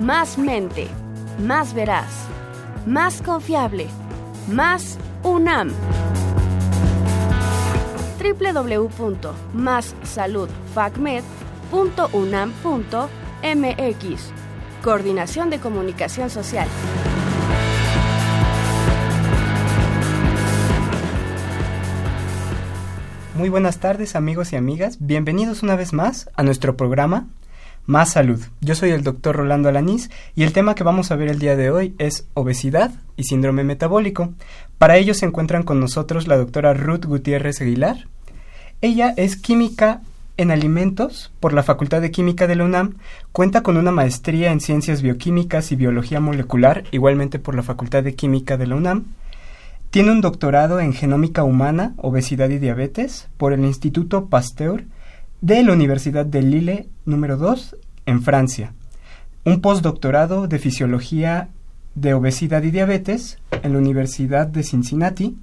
más mente, más veraz, más confiable, más UNAM. www.massaludfacmed.unam.mx Coordinación de Comunicación Social. Muy buenas tardes amigos y amigas, bienvenidos una vez más a nuestro programa más salud. Yo soy el doctor Rolando Alanís y el tema que vamos a ver el día de hoy es obesidad y síndrome metabólico. Para ello se encuentran con nosotros la doctora Ruth Gutiérrez Aguilar. Ella es química en alimentos por la Facultad de Química de la UNAM, cuenta con una maestría en ciencias bioquímicas y biología molecular, igualmente por la Facultad de Química de la UNAM. Tiene un doctorado en genómica humana, obesidad y diabetes por el Instituto Pasteur de la Universidad de Lille número 2 en Francia. Un postdoctorado de fisiología de obesidad y diabetes en la Universidad de Cincinnati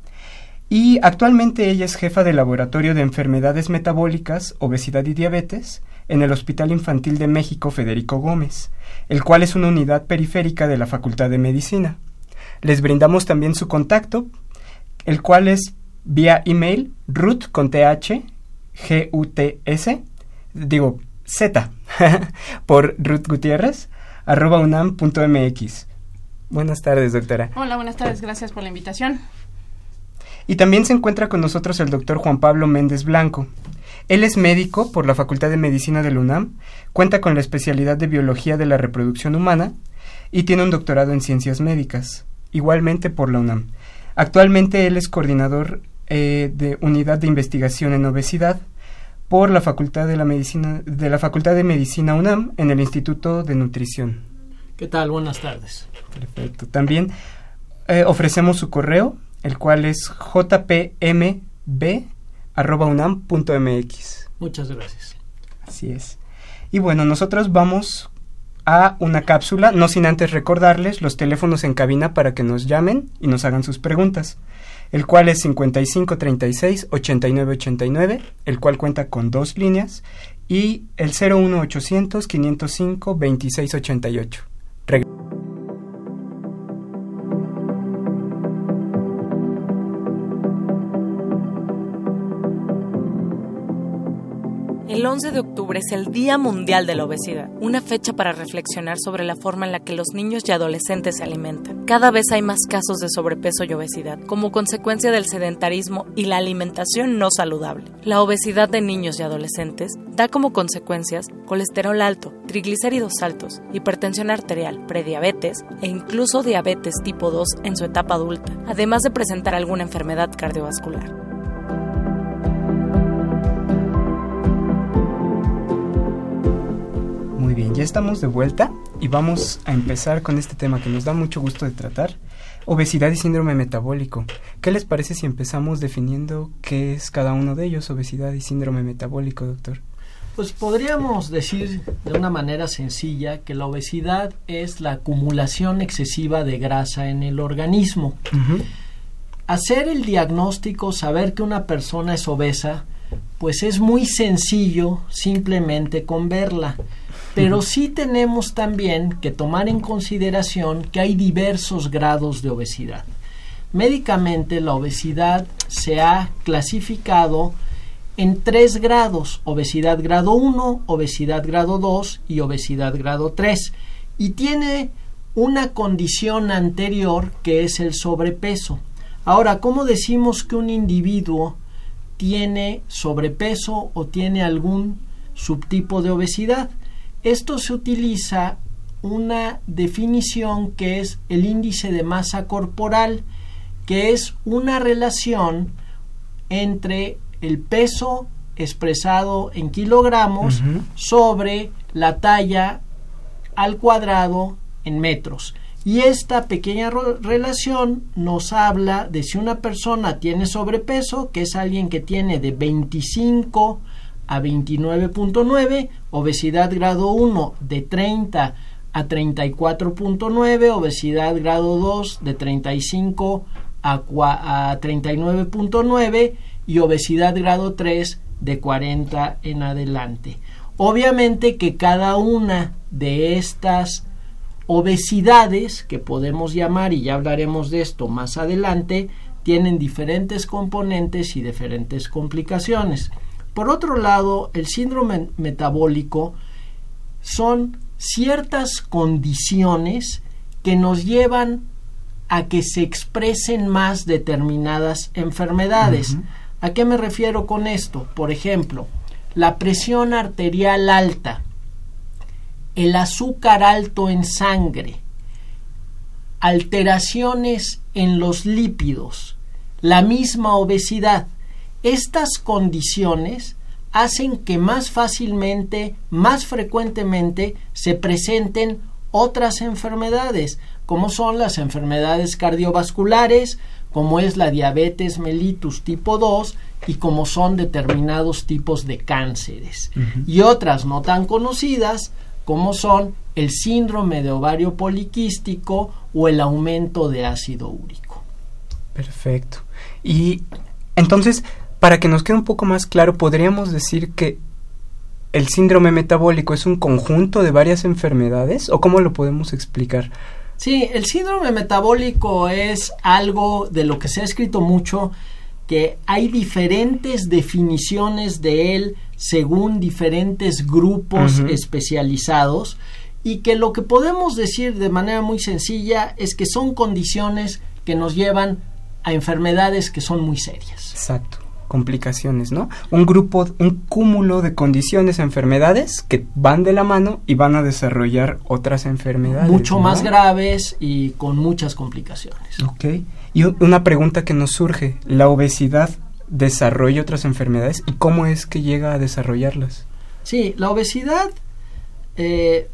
y actualmente ella es jefa del Laboratorio de Enfermedades Metabólicas, Obesidad y Diabetes en el Hospital Infantil de México Federico Gómez, el cual es una unidad periférica de la Facultad de Medicina. Les brindamos también su contacto, el cual es vía email root con th G-U-T-S, digo Z, por Ruth Gutiérrez, arroba unam.mx. Buenas tardes, doctora. Hola, buenas tardes, gracias por la invitación. Y también se encuentra con nosotros el doctor Juan Pablo Méndez Blanco. Él es médico por la Facultad de Medicina de la UNAM, cuenta con la especialidad de Biología de la Reproducción Humana y tiene un doctorado en Ciencias Médicas, igualmente por la UNAM. Actualmente él es coordinador eh, de Unidad de Investigación en Obesidad por la Facultad de la Medicina de la Facultad de Medicina UNAM en el Instituto de Nutrición. ¿Qué tal? Buenas tardes. Perfecto. También eh, ofrecemos su correo, el cual es jpmb@unam.mx. Muchas gracias. Así es. Y bueno, nosotros vamos a una cápsula, no sin antes recordarles los teléfonos en cabina para que nos llamen y nos hagan sus preguntas el cual es 5536-8989, el cual cuenta con dos líneas, y el 01800-505-2688. El 11 de octubre es el Día Mundial de la Obesidad, una fecha para reflexionar sobre la forma en la que los niños y adolescentes se alimentan. Cada vez hay más casos de sobrepeso y obesidad, como consecuencia del sedentarismo y la alimentación no saludable. La obesidad de niños y adolescentes da como consecuencias colesterol alto, triglicéridos altos, hipertensión arterial, prediabetes e incluso diabetes tipo 2 en su etapa adulta, además de presentar alguna enfermedad cardiovascular. Bien, ya estamos de vuelta y vamos a empezar con este tema que nos da mucho gusto de tratar, obesidad y síndrome metabólico. ¿Qué les parece si empezamos definiendo qué es cada uno de ellos, obesidad y síndrome metabólico, doctor? Pues podríamos decir de una manera sencilla que la obesidad es la acumulación excesiva de grasa en el organismo. Hacer el diagnóstico, saber que una persona es obesa, pues es muy sencillo simplemente con verla. Pero sí tenemos también que tomar en consideración que hay diversos grados de obesidad. Médicamente la obesidad se ha clasificado en tres grados, obesidad grado 1, obesidad grado 2 y obesidad grado 3, y tiene una condición anterior que es el sobrepeso. Ahora, ¿cómo decimos que un individuo tiene sobrepeso o tiene algún subtipo de obesidad? Esto se utiliza una definición que es el índice de masa corporal, que es una relación entre el peso expresado en kilogramos sobre la talla al cuadrado en metros. Y esta pequeña relación nos habla de si una persona tiene sobrepeso, que es alguien que tiene de 25 a 29.9, obesidad grado 1 de 30 a 34.9, obesidad grado 2 de 35 a, a 39.9 y obesidad grado 3 de 40 en adelante. Obviamente que cada una de estas obesidades, que podemos llamar, y ya hablaremos de esto más adelante, tienen diferentes componentes y diferentes complicaciones. Por otro lado, el síndrome metabólico son ciertas condiciones que nos llevan a que se expresen más determinadas enfermedades. ¿A qué me refiero con esto? Por ejemplo, la presión arterial alta, el azúcar alto en sangre, alteraciones en los lípidos, la misma obesidad. Estas condiciones hacen que más fácilmente, más frecuentemente se presenten otras enfermedades, como son las enfermedades cardiovasculares, como es la diabetes mellitus tipo 2 y como son determinados tipos de cánceres. Y otras no tan conocidas como son el síndrome de ovario poliquístico o el aumento de ácido úrico. Perfecto. Y entonces, para que nos quede un poco más claro, podríamos decir que el síndrome metabólico es un conjunto de varias enfermedades o cómo lo podemos explicar? Sí, el síndrome metabólico es algo de lo que se ha escrito mucho, que hay diferentes definiciones de él según diferentes grupos especializados y que lo que podemos decir de manera muy sencilla es que son condiciones que nos llevan a enfermedades que son muy serias. Exacto complicaciones, ¿no? Un grupo, un cúmulo de condiciones, enfermedades que van de la mano y van a desarrollar otras enfermedades. Mucho más graves y con muchas complicaciones. Ok. Y una pregunta que nos surge, ¿la obesidad desarrolla otras enfermedades y cómo es que llega a desarrollarlas? Sí, la obesidad... Eh,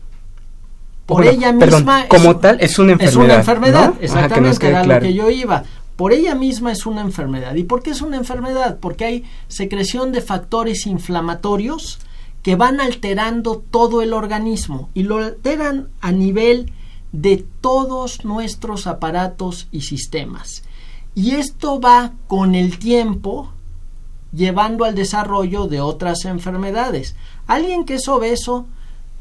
por ella misma como tal es una enfermedad. Es una enfermedad, exactamente, era lo que yo iba por ella misma es una enfermedad. ¿Y por qué es una enfermedad? Porque hay secreción de factores inflamatorios que van alterando todo el organismo y lo alteran a nivel de todos nuestros aparatos y sistemas. Y esto va con el tiempo llevando al desarrollo de otras enfermedades. Alguien que es obeso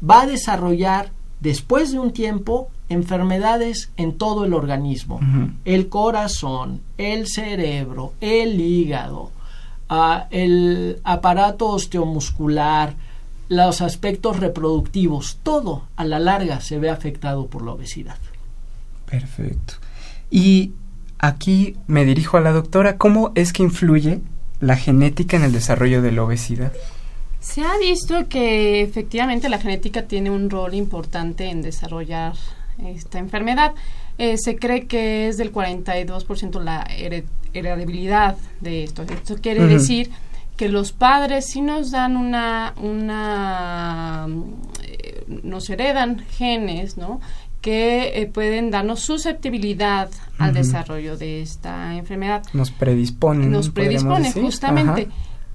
va a desarrollar después de un tiempo enfermedades en todo el organismo, el corazón, el cerebro, el hígado, ah, el aparato osteomuscular, los aspectos reproductivos, todo a la larga se ve afectado por la obesidad. Perfecto. Y aquí me dirijo a la doctora, ¿cómo es que influye la genética en el desarrollo de la obesidad? Se ha visto que efectivamente la genética tiene un rol importante en desarrollar esta enfermedad. Eh, se cree que es del 42% la heredabilidad de esto. Esto quiere decir que los padres sí nos dan una, una eh, nos heredan genes, ¿no? que eh, pueden darnos susceptibilidad al desarrollo de esta enfermedad. Nos predisponen. Nos predisponen, justamente.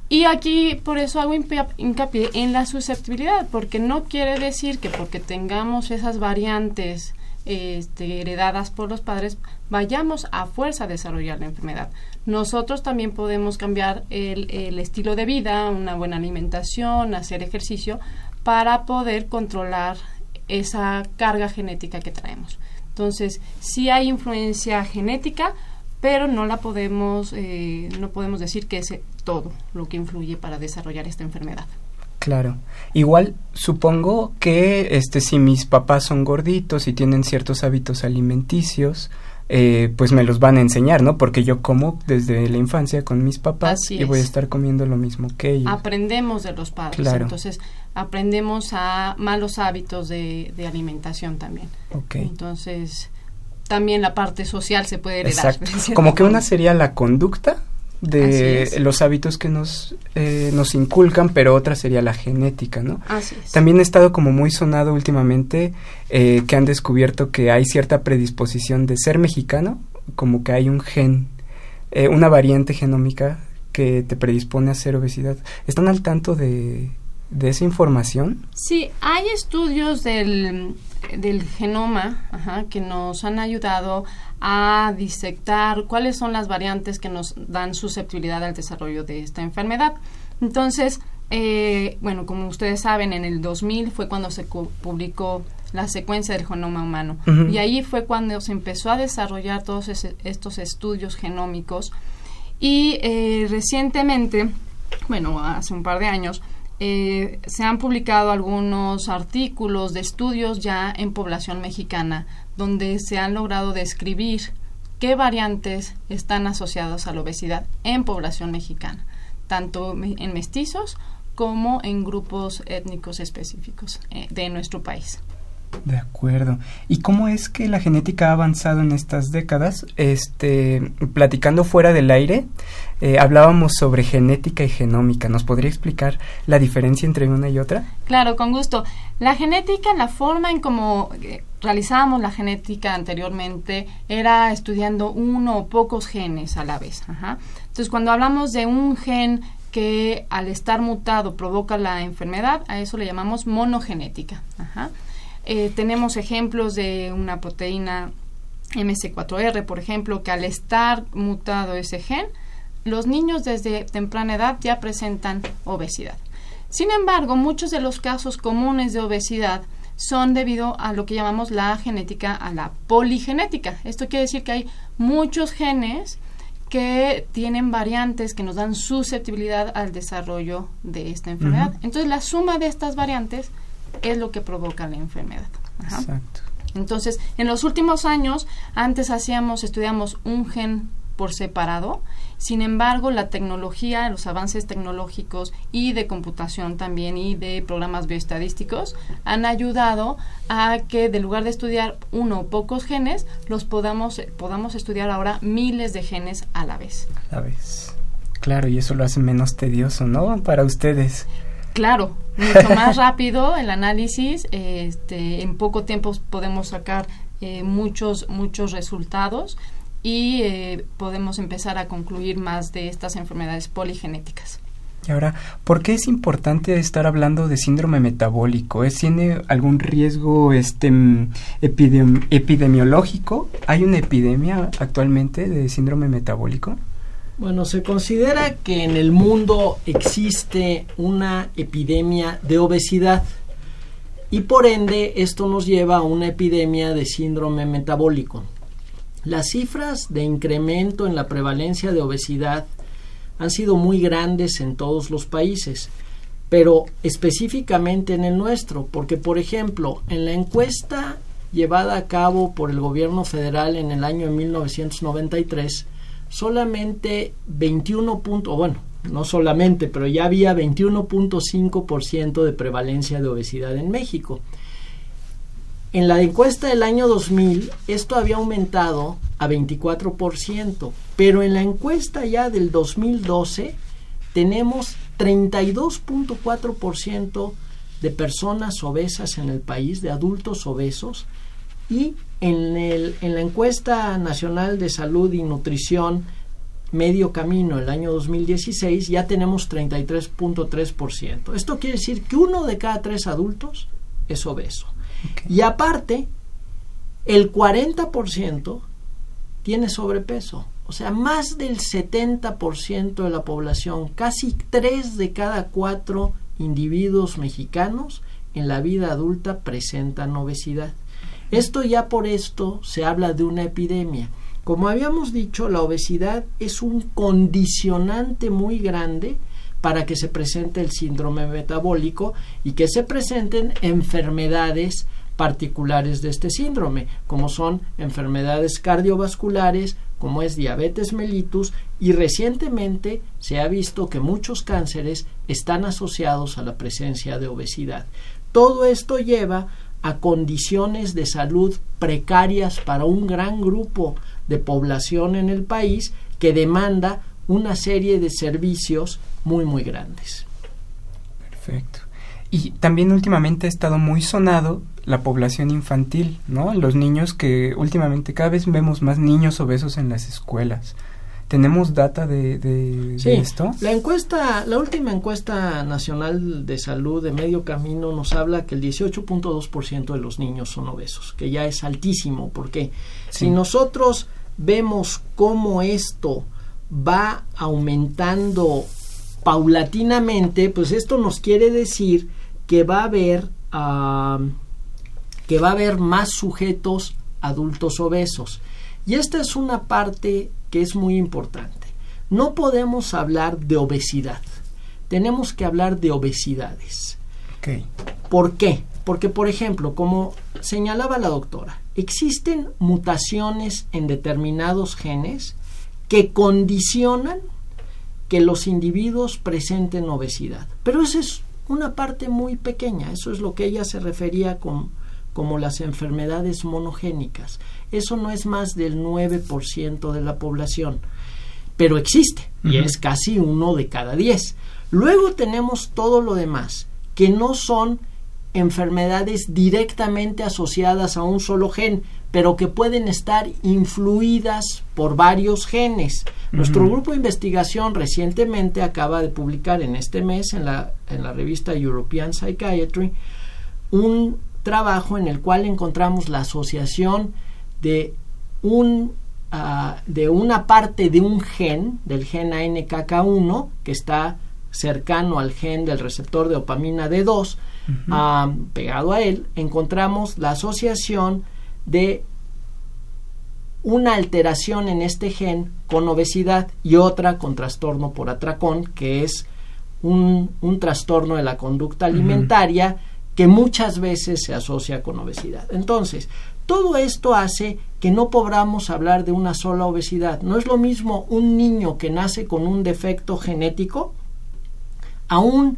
Y aquí por eso hago hincapié en la susceptibilidad, porque no quiere decir que porque tengamos esas variantes este, heredadas por los padres, vayamos a fuerza a desarrollar la enfermedad. Nosotros también podemos cambiar el, estilo de vida, una buena alimentación, hacer ejercicio, para poder controlar esa carga genética que traemos. Entonces, sí hay influencia genética, pero no la podemos, eh, no podemos decir que es todo lo que influye para desarrollar esta enfermedad. Claro. Igual supongo que este si mis papás son gorditos y tienen ciertos hábitos alimenticios, eh, pues me los van a enseñar, ¿no? Porque yo como desde la infancia con mis papás y voy a estar comiendo lo mismo que ellos. Aprendemos de los padres, claro. entonces aprendemos a malos hábitos de, de alimentación también. Okay. Entonces también la parte social se puede heredar. Exacto. Como que una sería la conducta de los hábitos que nos, eh, nos inculcan, pero otra sería la genética, ¿no? Así es. También ha estado como muy sonado últimamente eh, que han descubierto que hay cierta predisposición de ser mexicano, como que hay un gen, eh, una variante genómica que te predispone a hacer obesidad. ¿Están al tanto de, de esa información? Sí, hay estudios del, del genoma ajá, que nos han ayudado a disectar cuáles son las variantes que nos dan susceptibilidad al desarrollo de esta enfermedad. Entonces, eh, bueno, como ustedes saben, en el 2000 fue cuando se publicó la secuencia del genoma humano. Y ahí fue cuando se empezó a desarrollar todos estos estudios genómicos. Y eh, recientemente, bueno, hace un par de años, eh, se han publicado algunos artículos de estudios ya en población mexicana donde se han logrado describir qué variantes están asociadas a la obesidad en población mexicana, tanto en mestizos como en grupos étnicos específicos eh, de nuestro país. De acuerdo. ¿Y cómo es que la genética ha avanzado en estas décadas? Este, platicando fuera del aire, eh, hablábamos sobre genética y genómica. ¿Nos podría explicar la diferencia entre una y otra? Claro, con gusto. La genética, la forma en cómo eh, realizábamos la genética anteriormente, era estudiando uno o pocos genes a la vez. Entonces, cuando hablamos de un gen que al estar mutado provoca la enfermedad, a eso le llamamos monogenética. Ajá. Eh, tenemos ejemplos de una proteína MC4R, por ejemplo, que al estar mutado ese gen, los niños desde temprana edad ya presentan obesidad. Sin embargo, muchos de los casos comunes de obesidad son debido a lo que llamamos la genética, a la poligenética. Esto quiere decir que hay muchos genes que tienen variantes que nos dan susceptibilidad al desarrollo de esta enfermedad. Entonces, la suma de estas variantes es lo que provoca la enfermedad. Exacto. Entonces, en los últimos años, antes hacíamos, estudiamos un gen por separado. Sin embargo, la tecnología, los avances tecnológicos y de computación también y de programas bioestadísticos han ayudado a que de lugar de estudiar uno o pocos genes, los podamos, podamos estudiar ahora miles de genes a la vez. A la vez. Claro, y eso lo hace menos tedioso, ¿no? Para ustedes. Claro, mucho más rápido el análisis, este, en poco tiempo podemos sacar eh, muchos, muchos resultados y eh, podemos empezar a concluir más de estas enfermedades poligenéticas. Y ahora, ¿por qué es importante estar hablando de síndrome metabólico? ¿Es, ¿Tiene algún riesgo este, epidemiológico? ¿Hay una epidemia actualmente de síndrome metabólico? Bueno, se considera que en el mundo existe una epidemia de obesidad y por ende esto nos lleva a una epidemia de síndrome metabólico. Las cifras de incremento en la prevalencia de obesidad han sido muy grandes en todos los países, pero específicamente en el nuestro, porque por ejemplo, en la encuesta llevada a cabo por el gobierno federal en el año 1993, solamente 21 puntos, bueno, no solamente, pero ya había 21.5% de prevalencia de obesidad en México. En la encuesta del año 2000 esto había aumentado a 24%, pero en la encuesta ya del 2012 tenemos 32.4% de personas obesas en el país, de adultos obesos, y en, el, en la encuesta nacional de salud y nutrición medio camino el año 2016 ya tenemos 33.3%. Esto quiere decir que uno de cada tres adultos es obeso. Y aparte, el 40% tiene sobrepeso. O sea, más del 70% de la población, casi tres de cada cuatro individuos mexicanos en la vida adulta presentan obesidad. Esto ya por esto se habla de una epidemia. Como habíamos dicho, la obesidad es un condicionante muy grande para que se presente el síndrome metabólico y que se presenten enfermedades particulares de este síndrome, como son enfermedades cardiovasculares, como es diabetes mellitus, y recientemente se ha visto que muchos cánceres están asociados a la presencia de obesidad. Todo esto lleva a condiciones de salud precarias para un gran grupo de población en el país que demanda una serie de servicios muy, muy grandes. Perfecto. Y también últimamente ha estado muy sonado la población infantil, ¿no? Los niños que últimamente cada vez vemos más niños obesos en las escuelas. ¿Tenemos data de, de, sí, esto? La encuesta, la última encuesta nacional de salud de medio camino nos habla que el 18.2% de los niños son obesos, que ya es altísimo, porque si nosotros vemos cómo esto va aumentando paulatinamente, pues esto nos quiere decir que va a haber que va a haber más sujetos adultos obesos. Y esta es una parte que es muy importante. No podemos hablar de obesidad. Tenemos que hablar de obesidades. ¿Por qué? Porque, por ejemplo, como señalaba la doctora, existen mutaciones en determinados genes que condicionan que los individuos presenten obesidad. Pero esa es una parte muy pequeña, eso es lo que ella se refería con, como las enfermedades monogénicas. Eso no es más del 9% de la población, pero existe y es casi uno de cada diez. Luego tenemos todo lo demás, que no son enfermedades directamente asociadas a un solo gen, pero que pueden estar influidas por varios genes. Nuestro grupo de investigación recientemente acaba de publicar en este mes en la, en la revista European Psychiatry un trabajo en el cual encontramos la asociación de un ah, de una parte de un gen, del gen ANKK1, que está cercano al gen del receptor de dopamina D2, ah, pegado a él, encontramos la asociación de una alteración en este gen con obesidad y otra con trastorno por atracón, que es un, trastorno de la conducta alimentaria que muchas veces se asocia con obesidad. Entonces, todo esto hace que no podamos hablar de una sola obesidad. No es lo mismo un niño que nace con un defecto genético a un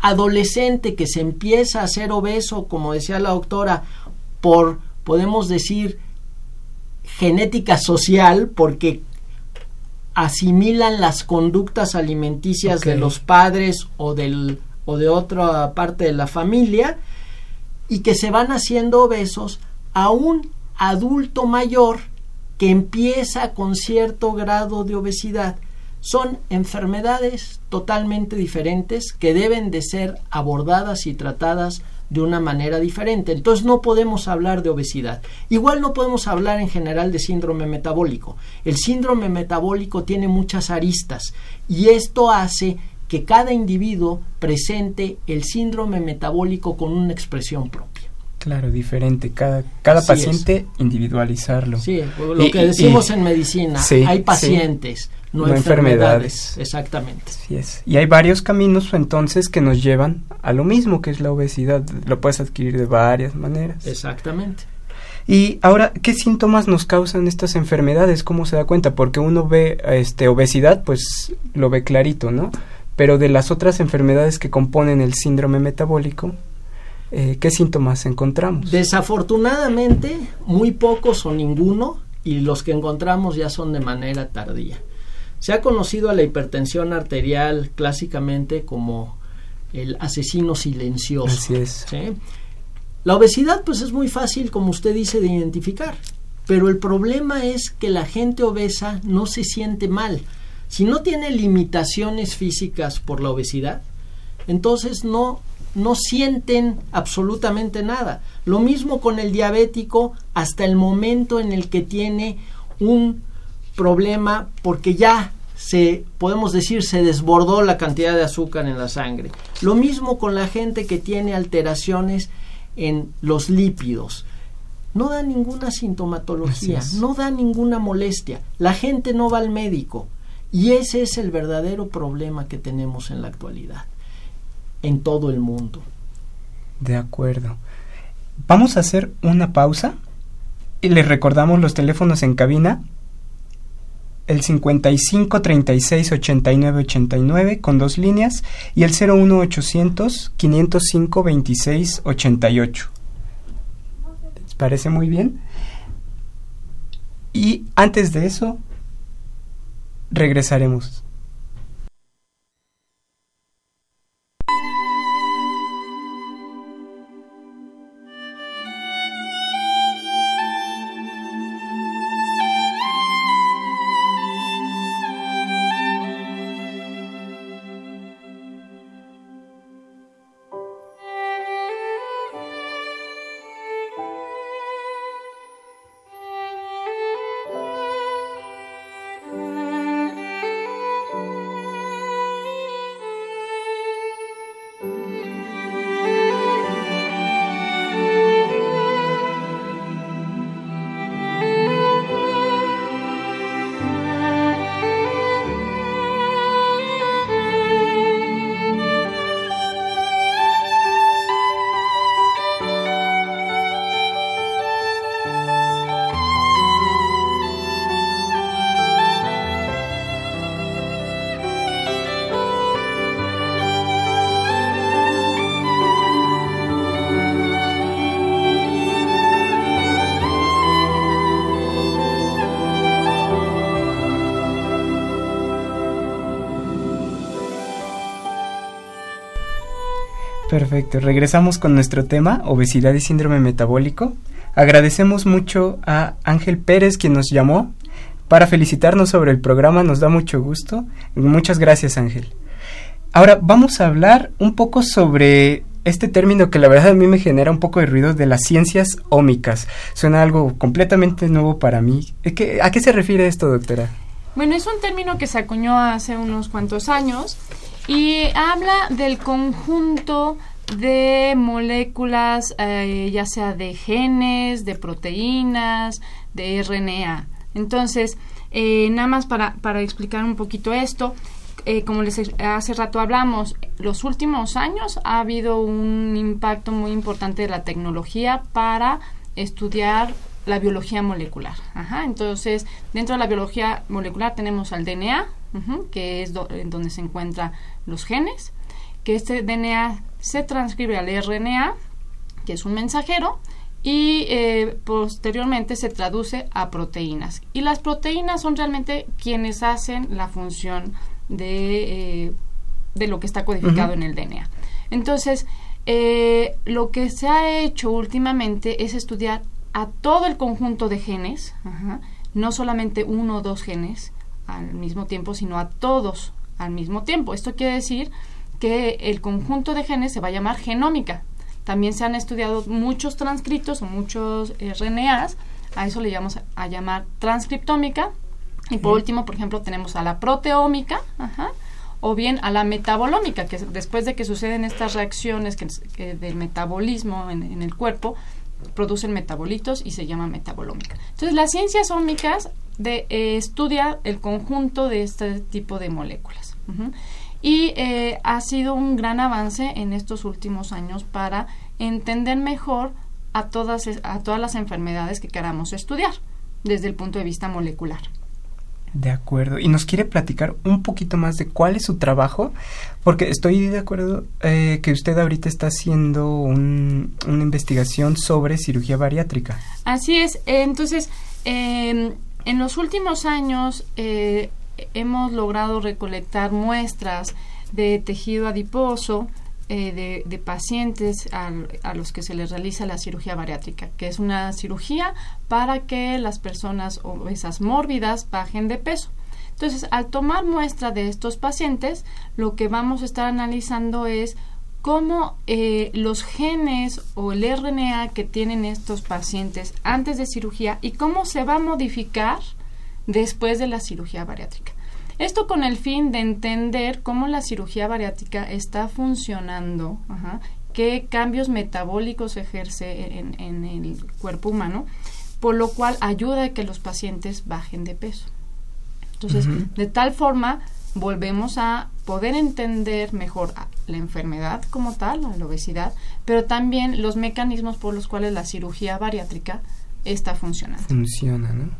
adolescente que se empieza a ser obeso, como decía la doctora, por, podemos decir, genética social, porque asimilan las conductas alimenticias de los padres o del o de otra parte de la familia y que se van haciendo obesos a un adulto mayor que empieza con cierto grado de obesidad. Son enfermedades totalmente diferentes que deben de ser abordadas y tratadas de una manera diferente. Entonces no podemos hablar de obesidad. Igual no podemos hablar en general de síndrome metabólico. El síndrome metabólico tiene muchas aristas y esto hace que cada individuo presente el síndrome metabólico con una expresión propia. Claro, diferente. Cada, cada paciente individualizarlo. Sí, lo que decimos en medicina, hay pacientes, no, enfermedades. Exactamente. es. Y hay varios caminos entonces que nos llevan a lo mismo que es la obesidad. Lo puedes adquirir de varias maneras. Exactamente. Y ahora, ¿qué síntomas nos causan estas enfermedades? ¿Cómo se da cuenta? Porque uno ve este obesidad, pues lo ve clarito, ¿no? Pero de las otras enfermedades que componen el síndrome metabólico, eh, ¿qué síntomas encontramos? Desafortunadamente, muy pocos o ninguno, y los que encontramos ya son de manera tardía. Se ha conocido a la hipertensión arterial clásicamente como el asesino silencioso. Así es. La obesidad, pues es muy fácil, como usted dice, de identificar. Pero el problema es que la gente obesa no se siente mal si no tiene limitaciones físicas por la obesidad, entonces no, no sienten absolutamente nada. Lo mismo con el diabético hasta el momento en el que tiene un problema porque ya se podemos decir se desbordó la cantidad de azúcar en la sangre. Lo mismo con la gente que tiene alteraciones en los lípidos. No da ninguna sintomatología, no da ninguna molestia. La gente no va al médico. Y ese es el verdadero problema que tenemos en la actualidad, en todo el mundo. De acuerdo. Vamos a hacer una pausa y les recordamos los teléfonos en cabina. El 55 36 89 89 con dos líneas y el 01 800 505 26 88. ¿Les parece muy bien? Y antes de eso, regresaremos. Perfecto, regresamos con nuestro tema, obesidad y síndrome metabólico. Agradecemos mucho a Ángel Pérez quien nos llamó para felicitarnos sobre el programa, nos da mucho gusto. Muchas gracias Ángel. Ahora vamos a hablar un poco sobre este término que la verdad a mí me genera un poco de ruido de las ciencias ómicas. Suena algo completamente nuevo para mí. ¿A qué se refiere esto, doctora? Bueno, es un término que se acuñó hace unos cuantos años y habla del conjunto de moléculas, eh, ya sea de genes, de proteínas, de RNA. Entonces, eh, nada más para, para, explicar un poquito esto, eh, como les hace rato hablamos, los últimos años ha habido un impacto muy importante de la tecnología para estudiar la biología molecular. Ajá, entonces, dentro de la biología molecular tenemos al DNA, que es donde se encuentran los genes, que este DNA se transcribe al RNA, que es un mensajero, y eh, posteriormente se traduce a proteínas. Y las proteínas son realmente quienes hacen la función de, eh, de lo que está codificado en el DNA. Entonces, eh, lo que se ha hecho últimamente es estudiar a todo el conjunto de genes, no solamente uno o dos genes al mismo tiempo, sino a todos al mismo tiempo. Esto quiere decir que el conjunto de genes se va a llamar genómica. También se han estudiado muchos transcritos o muchos RNAs, a eso le llamamos a llamar transcriptómica. Y por último, por ejemplo, tenemos a la proteómica, o bien a la metabolómica, que después de que suceden estas reacciones que, del metabolismo en, el cuerpo, producen metabolitos y se llama metabolómica. Entonces, las ciencias ómicas de, eh, estudia el conjunto de este tipo de moléculas. Y eh, ha sido un gran avance en estos últimos años para entender mejor a todas, a todas las enfermedades que queramos estudiar desde el punto de vista molecular. De acuerdo. ¿Y nos quiere platicar un poquito más de cuál es su trabajo? Porque estoy de acuerdo eh, que usted ahorita está haciendo una investigación sobre cirugía bariátrica. Así es. entonces, em, en los últimos años eh, hemos logrado recolectar muestras de tejido adiposo eh, de, pacientes a, los que se les realiza la cirugía bariátrica, que es una cirugía para que las personas obesas mórbidas bajen de peso. Entonces, al tomar muestra de estos pacientes, lo que vamos a estar analizando es cómo eh, los genes o el RNA que tienen estos pacientes antes de cirugía y cómo se va a modificar después de la cirugía bariátrica. Esto con el fin de entender cómo la cirugía bariátrica está funcionando, qué cambios metabólicos ejerce en, el cuerpo humano, por lo cual ayuda a que los pacientes bajen de peso. Entonces, de tal forma, volvemos a poder entender mejor la enfermedad como tal, la obesidad, pero también los mecanismos por los cuales la cirugía bariátrica está funcionando. Funciona, ¿no?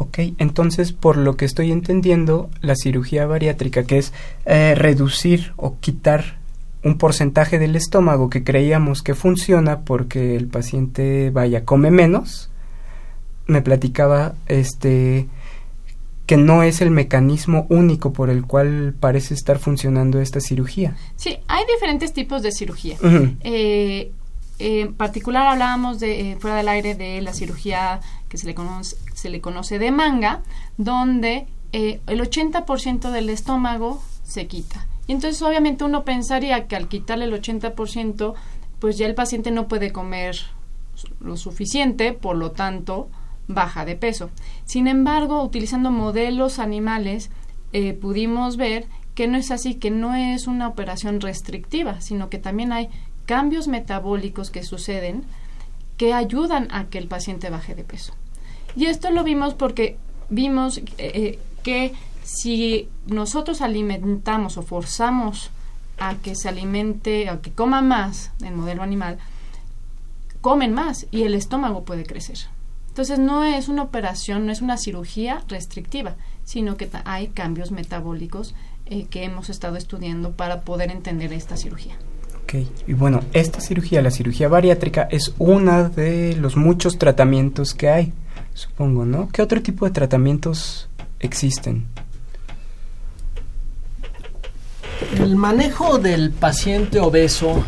Ok, entonces por lo que estoy entendiendo, la cirugía bariátrica, que es eh, reducir o quitar un porcentaje del estómago que creíamos que funciona porque el paciente vaya come menos, me platicaba este que no es el mecanismo único por el cual parece estar funcionando esta cirugía. Sí, hay diferentes tipos de cirugía. Eh, en particular hablábamos de, eh, fuera del aire de la cirugía que se le conoce, se le conoce de manga, donde eh, el 80% del estómago se quita. Y entonces obviamente uno pensaría que al quitarle el 80%, pues ya el paciente no puede comer lo suficiente, por lo tanto baja de peso. Sin embargo, utilizando modelos animales, eh, pudimos ver que no es así, que no es una operación restrictiva, sino que también hay cambios metabólicos que suceden que ayudan a que el paciente baje de peso. Y esto lo vimos porque vimos eh, eh, que si nosotros alimentamos o forzamos a que se alimente, a que coma más en modelo animal, comen más y el estómago puede crecer. Entonces no es una operación, no es una cirugía restrictiva, sino que hay cambios metabólicos eh, que hemos estado estudiando para poder entender esta cirugía. Ok, y bueno, esta cirugía, la cirugía bariátrica, es una de los muchos tratamientos que hay, supongo, ¿no? ¿Qué otro tipo de tratamientos existen? El manejo del paciente obeso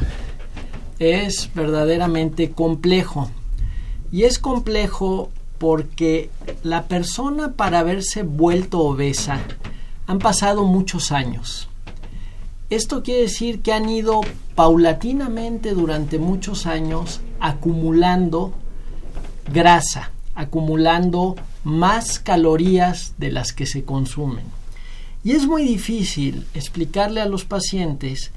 es verdaderamente complejo. Y es complejo porque la persona para haberse vuelto obesa han pasado muchos años. Esto quiere decir que han ido paulatinamente durante muchos años acumulando grasa, acumulando más calorías de las que se consumen. Y es muy difícil explicarle a los pacientes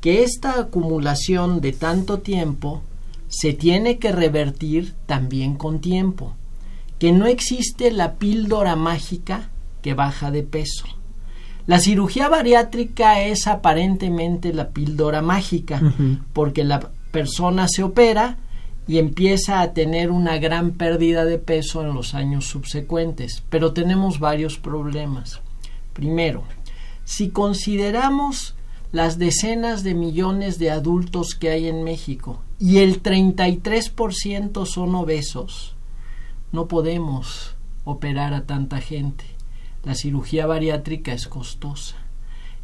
que esta acumulación de tanto tiempo se tiene que revertir también con tiempo, que no existe la píldora mágica que baja de peso. La cirugía bariátrica es aparentemente la píldora mágica, porque la persona se opera y empieza a tener una gran pérdida de peso en los años subsecuentes, pero tenemos varios problemas. Primero, si consideramos las decenas de millones de adultos que hay en México y el 33% son obesos, no podemos operar a tanta gente. La cirugía bariátrica es costosa.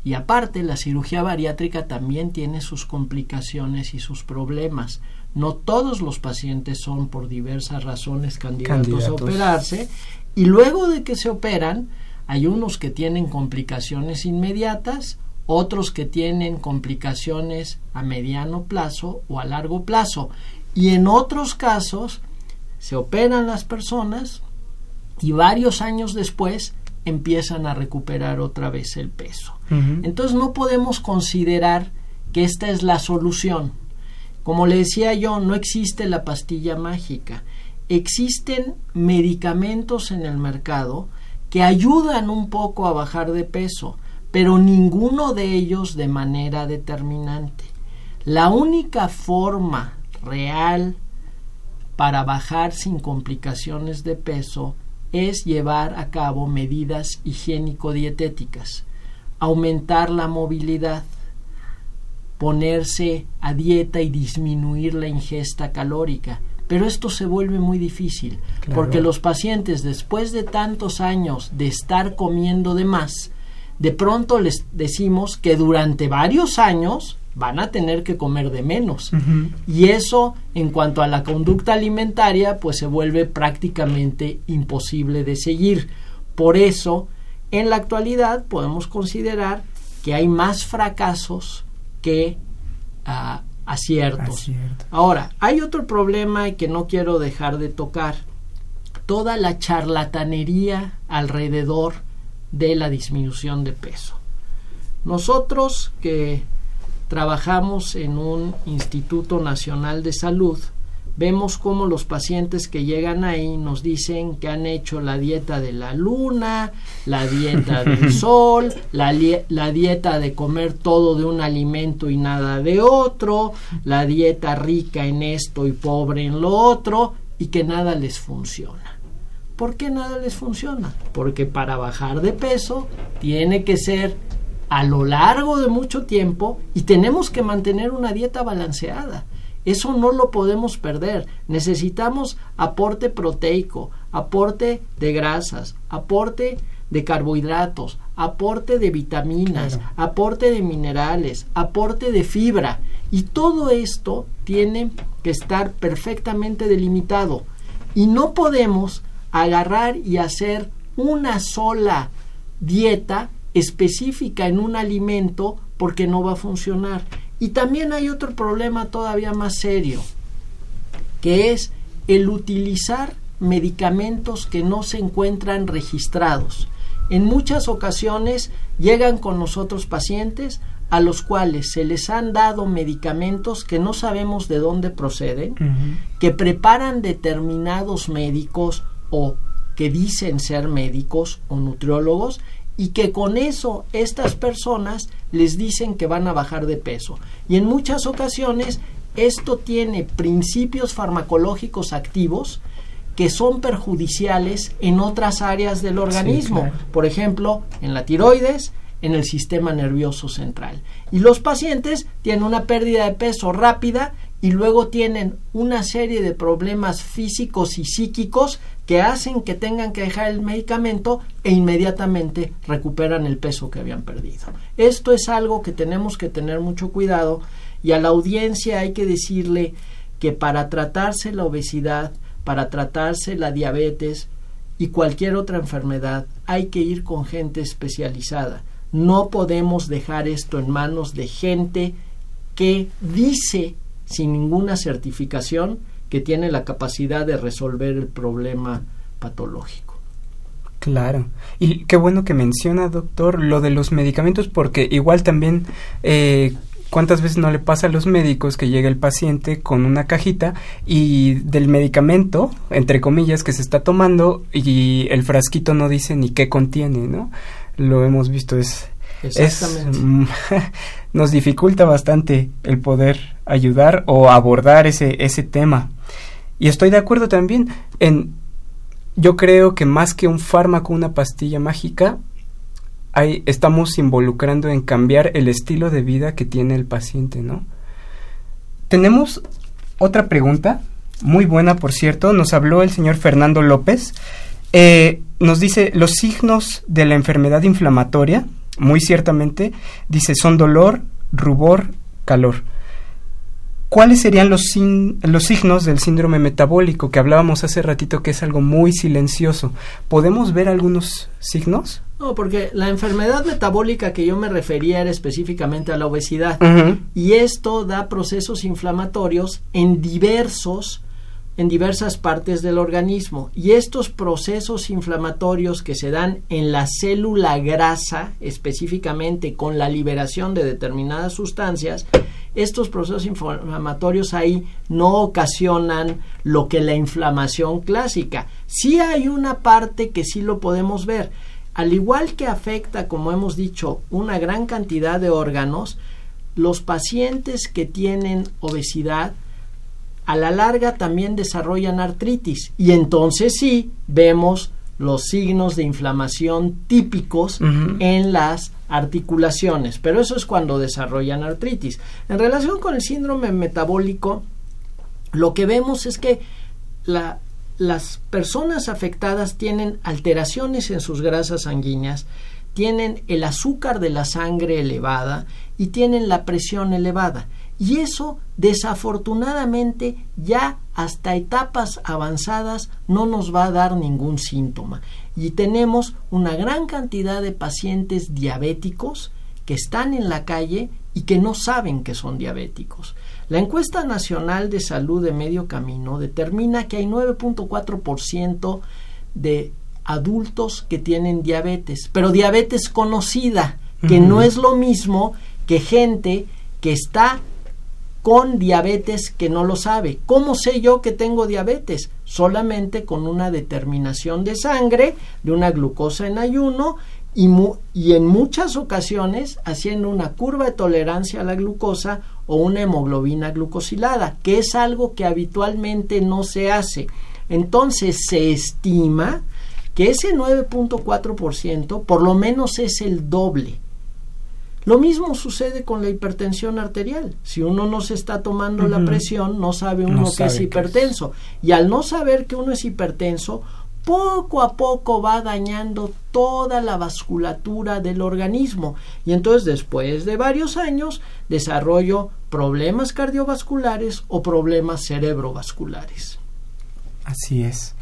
Y aparte, la cirugía bariátrica también tiene sus complicaciones y sus problemas. No todos los pacientes son por diversas razones candidatos, a operarse. Y luego de que se operan, hay unos que tienen complicaciones inmediatas, otros que tienen complicaciones a mediano plazo o a largo plazo. Y en otros casos se operan las personas y varios años después empiezan a recuperar otra vez el peso. Entonces no podemos considerar que esta es la solución. Como le decía yo, no existe la pastilla mágica. Existen medicamentos en el mercado que ayudan un poco a bajar de peso, pero ninguno de ellos de manera determinante. La única forma real para bajar sin complicaciones de peso es llevar a cabo medidas higiénico-dietéticas, aumentar la movilidad, ponerse a dieta y disminuir la ingesta calórica. Pero esto se vuelve muy difícil, porque los pacientes después de tantos años de estar comiendo de más, de pronto les decimos que durante varios años van a tener que comer de menos. Y eso, en cuanto a la conducta alimentaria, pues se vuelve prácticamente imposible de seguir. Por eso, en la actualidad podemos considerar que hay más fracasos que ah, aciertos. Ahora, hay otro problema que no quiero dejar de tocar. Toda la charlatanería alrededor de la disminución de peso. Nosotros que trabajamos en un Instituto Nacional de Salud, vemos cómo los pacientes que llegan ahí nos dicen que han hecho la dieta de la luna, la dieta del sol, la, la, dieta de comer todo de un alimento y nada de otro, la dieta rica en esto y pobre en lo otro, y que nada les funciona. ¿Por qué nada les funciona? Porque para bajar de peso tiene que ser a lo largo de mucho tiempo y tenemos que mantener una dieta balanceada. Eso no lo podemos perder. Necesitamos aporte proteico, aporte de grasas, aporte de carbohidratos, aporte de vitaminas, aporte de minerales, aporte de fibra. Y todo esto tiene que estar perfectamente delimitado. Y no podemos agarrar y hacer una sola dieta específica en un alimento porque no va a funcionar. Y también hay otro problema todavía más serio, que es el utilizar medicamentos que no se encuentran registrados. En muchas ocasiones llegan con nosotros pacientes a los cuales se les han dado medicamentos que no sabemos de dónde proceden, que preparan determinados médicos o que dicen ser médicos o nutriólogos y que con eso estas personas les dicen que van a bajar de peso. Y en muchas ocasiones esto tiene principios farmacológicos activos que son perjudiciales en otras áreas del organismo, por ejemplo, en la tiroides, en el sistema nervioso central. Y los pacientes tienen una pérdida de peso rápida y luego tienen una serie de problemas físicos y psíquicos que hacen que tengan que dejar el medicamento e inmediatamente recuperan el peso que habían perdido. Esto es algo que tenemos que tener mucho cuidado y a la audiencia hay que decirle que para tratarse la obesidad para tratarse la diabetes y cualquier otra enfermedad hay que ir con gente especializada. No podemos dejar esto en manos de gente que dice sin ninguna certificación que tiene la capacidad de resolver el problema patológico. Claro. Y qué bueno que menciona, doctor, lo de los medicamentos, porque igual también eh, ¿Cuántas veces no le pasa a los médicos que llega el paciente con una cajita y del medicamento, entre comillas, que se está tomando y el frasquito no dice ni qué contiene, ¿no? Lo hemos visto, es... Exactamente. nos dificulta bastante el poder ayudar o abordar ese, ese tema. Y estoy de acuerdo también en... Yo creo que más que un fármaco, una pastilla mágica, estamos involucrando en cambiar el estilo de vida que tiene el paciente, ¿no? Tenemos otra pregunta, muy buena por cierto, nos habló el señor Fernando López, eh, nos dice los signos de la enfermedad inflamatoria, muy ciertamente, dice son dolor, rubor, calor. ¿Cuáles serían los, los signos del síndrome metabólico que hablábamos hace ratito que es algo muy silencioso? ¿Podemos ver algunos signos? No, porque la enfermedad metabólica que yo me refería era específicamente a la obesidad. Y esto da procesos inflamatorios en diversos en diversas partes del organismo. Y estos procesos inflamatorios que se dan en la célula grasa específicamente con la liberación de determinadas sustancias estos procesos inflamatorios ahí no ocasionan lo que la inflamación clásica. Sí hay una parte que sí lo podemos ver. Al igual que afecta, como hemos dicho, una gran cantidad de órganos, los pacientes que tienen obesidad a la larga también desarrollan artritis y entonces sí vemos los signos de inflamación típicos en las articulaciones, pero eso es cuando desarrollan artritis. En relación con el síndrome metabólico, lo que vemos es que la las personas afectadas tienen alteraciones en sus grasas sanguíneas, tienen el azúcar de la sangre elevada y tienen la presión elevada. Y eso, desafortunadamente, ya hasta etapas avanzadas no nos va a dar ningún síntoma. Y tenemos una gran cantidad de pacientes diabéticos que están en la calle y que no saben que son diabéticos. La encuesta nacional de salud de medio camino determina que hay 9.4% de adultos que tienen diabetes, pero diabetes conocida, que no es lo mismo que gente que está con diabetes que no lo sabe. ¿Cómo sé yo que tengo diabetes? Solamente con una determinación de sangre, de una glucosa en ayuno y, en muchas ocasiones haciendo una curva de tolerancia a la glucosa o una hemoglobina glucosilada, que es algo que habitualmente no se hace. Entonces se estima que ese 9.4% por lo menos es el doble. Lo mismo sucede con la hipertensión arterial. Si uno no se está tomando la presión, no sabe uno que es hipertenso. Y al no saber que uno es hipertenso, poco a poco va dañando toda la vasculatura del organismo y entonces después de varios años desarrollo problemas cardiovasculares o problemas cerebrovasculares. Así es.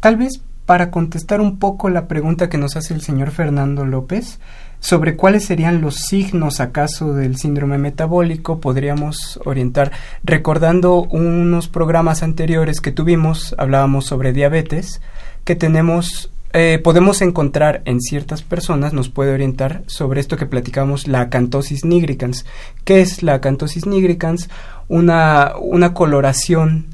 Tal vez para contestar un poco la pregunta que nos hace el señor Fernando López sobre cuáles serían los signos acaso del síndrome metabólico, podríamos orientar recordando unos programas anteriores que tuvimos, hablábamos sobre diabetes, que tenemos eh, podemos encontrar en ciertas personas, nos puede orientar sobre esto que platicamos, la acantosis nigricans. ¿Qué es la acantosis nigricans? Una, una coloración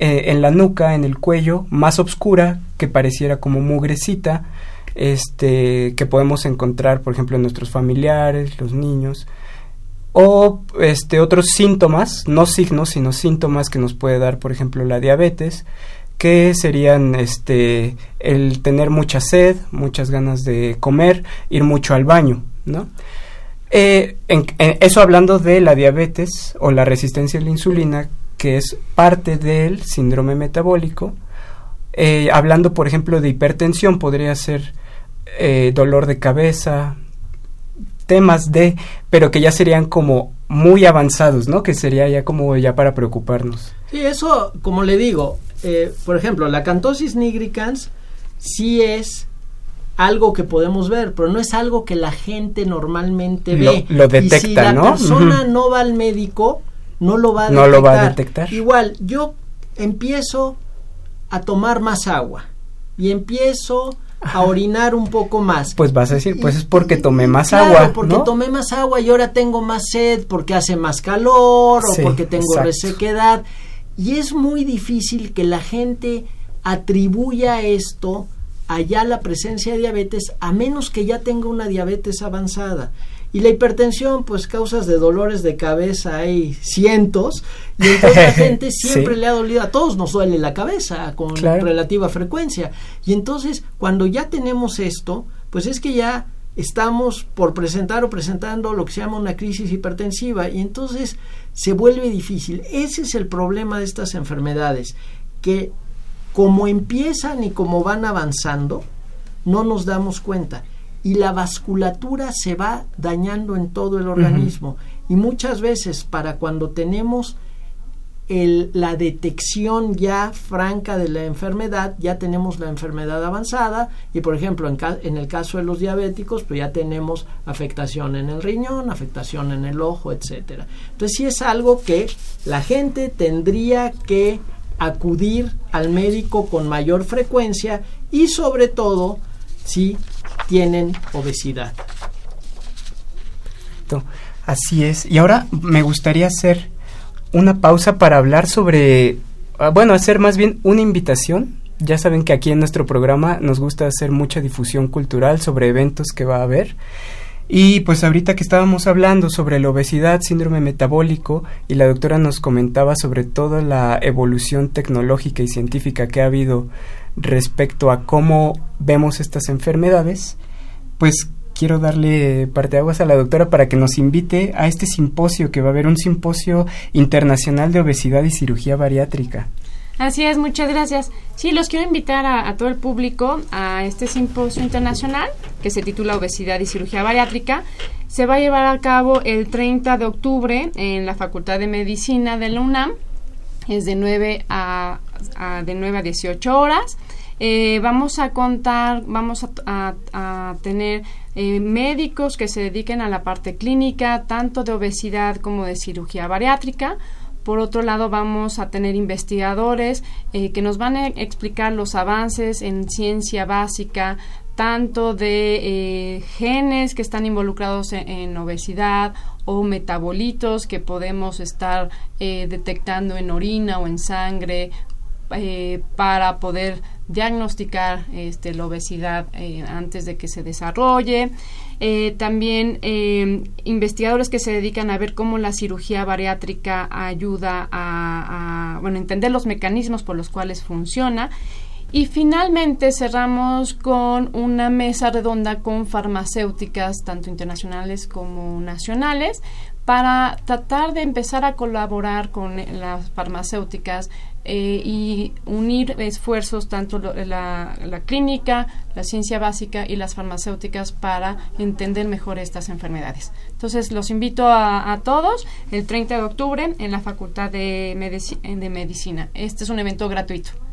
eh, en la nuca, en el cuello, más oscura, que pareciera como mugrecita, este, que podemos encontrar, por ejemplo, en nuestros familiares, los niños, o este, otros síntomas, no signos, sino síntomas que nos puede dar, por ejemplo, la diabetes, que serían este el tener mucha sed, muchas ganas de comer, ir mucho al baño. Eh, eso hablando de la diabetes o la resistencia a la insulina, que es parte del síndrome metabólico. Eh, hablando, por ejemplo, de hipertensión, podría ser eh, dolor de cabeza, temas de, pero que ya serían como muy avanzados, ¿no? Que sería ya como ya para preocuparnos. Sí, eso, como le digo, eh, por ejemplo, la cantosis nigricans sí es algo que podemos ver, pero no es algo que la gente normalmente ve. Lo, detecta, y si la persona no va al médico, no lo va a no Lo va a detectar. Igual, yo empiezo a tomar más agua y empiezo a orinar un poco más. Pues vas a decir, pues es porque tomé más agua. porque tomé más agua y ahora tengo más sed, porque hace más calor o porque tengo resequedad. Y es muy difícil que la gente atribuya esto allá la presencia de diabetes a menos que ya tenga una diabetes avanzada. Y la hipertensión, pues causas de dolores de cabeza hay cientos, y entonces la gente siempre le ha dolido, a todos nos duele la cabeza con relativa frecuencia. Y entonces, cuando ya tenemos esto, pues es que ya estamos por presentar o presentando lo que se llama una crisis hipertensiva, y entonces se vuelve difícil. Ese es el problema de estas enfermedades, que como empiezan y como van avanzando, no nos damos cuenta y la vasculatura se va dañando en todo el organismo. Y muchas veces para cuando tenemos el, la detección ya franca de la enfermedad, ya tenemos la enfermedad avanzada y por ejemplo en, en, el caso de los diabéticos pues ya tenemos afectación en el riñón, afectación en el ojo, etcétera. Entonces sí es algo que la gente tendría que acudir al médico con mayor frecuencia y sobre todo si tienen obesidad. Así es. Y ahora me gustaría hacer una pausa para hablar sobre, ah, bueno, hacer más bien una invitación. Ya saben que aquí en nuestro programa nos gusta hacer mucha difusión cultural sobre eventos que va a haber. Y pues ahorita que estábamos hablando sobre la obesidad, síndrome metabólico, y la doctora nos comentaba sobre toda la evolución tecnológica y científica que ha habido respecto a cómo vemos estas enfermedades, pues quiero darle parte de aguas a la doctora para que nos invite a este simposio que va a haber un simposio internacional de obesidad y cirugía bariátrica. Así es, muchas gracias. Sí, los quiero invitar a, todo el público a este simposio internacional que se titula Obesidad y Cirugía Bariátrica. Se va a llevar a cabo el 30 de octubre en la Facultad de Medicina de la UNAM. Es de 9 a, de 9 a 18 horas. Eh, vamos a contar, vamos a, tener eh, médicos que se dediquen a la parte clínica, tanto de obesidad como de cirugía bariátrica. Por otro lado, vamos a tener investigadores eh, que nos van a explicar los avances en ciencia básica, tanto de genes que están involucrados en, obesidad o metabolitos que podemos estar detectando en orina o en sangre para poder diagnosticar este, la obesidad eh, antes de que se desarrolle. Eh, también eh, investigadores que se dedican a ver cómo la cirugía bariátrica ayuda a, bueno, entender los mecanismos por los cuales funciona. Y finalmente cerramos con una mesa redonda con farmacéuticas, tanto internacionales como nacionales, para tratar de empezar a colaborar con las farmacéuticas eh, y unir esfuerzos tanto la, la, clínica, la ciencia básica y las farmacéuticas para entender mejor estas enfermedades. Entonces, los invito a, todos el 30 de octubre en la Facultad de, de Medicina. Este es un evento gratuito.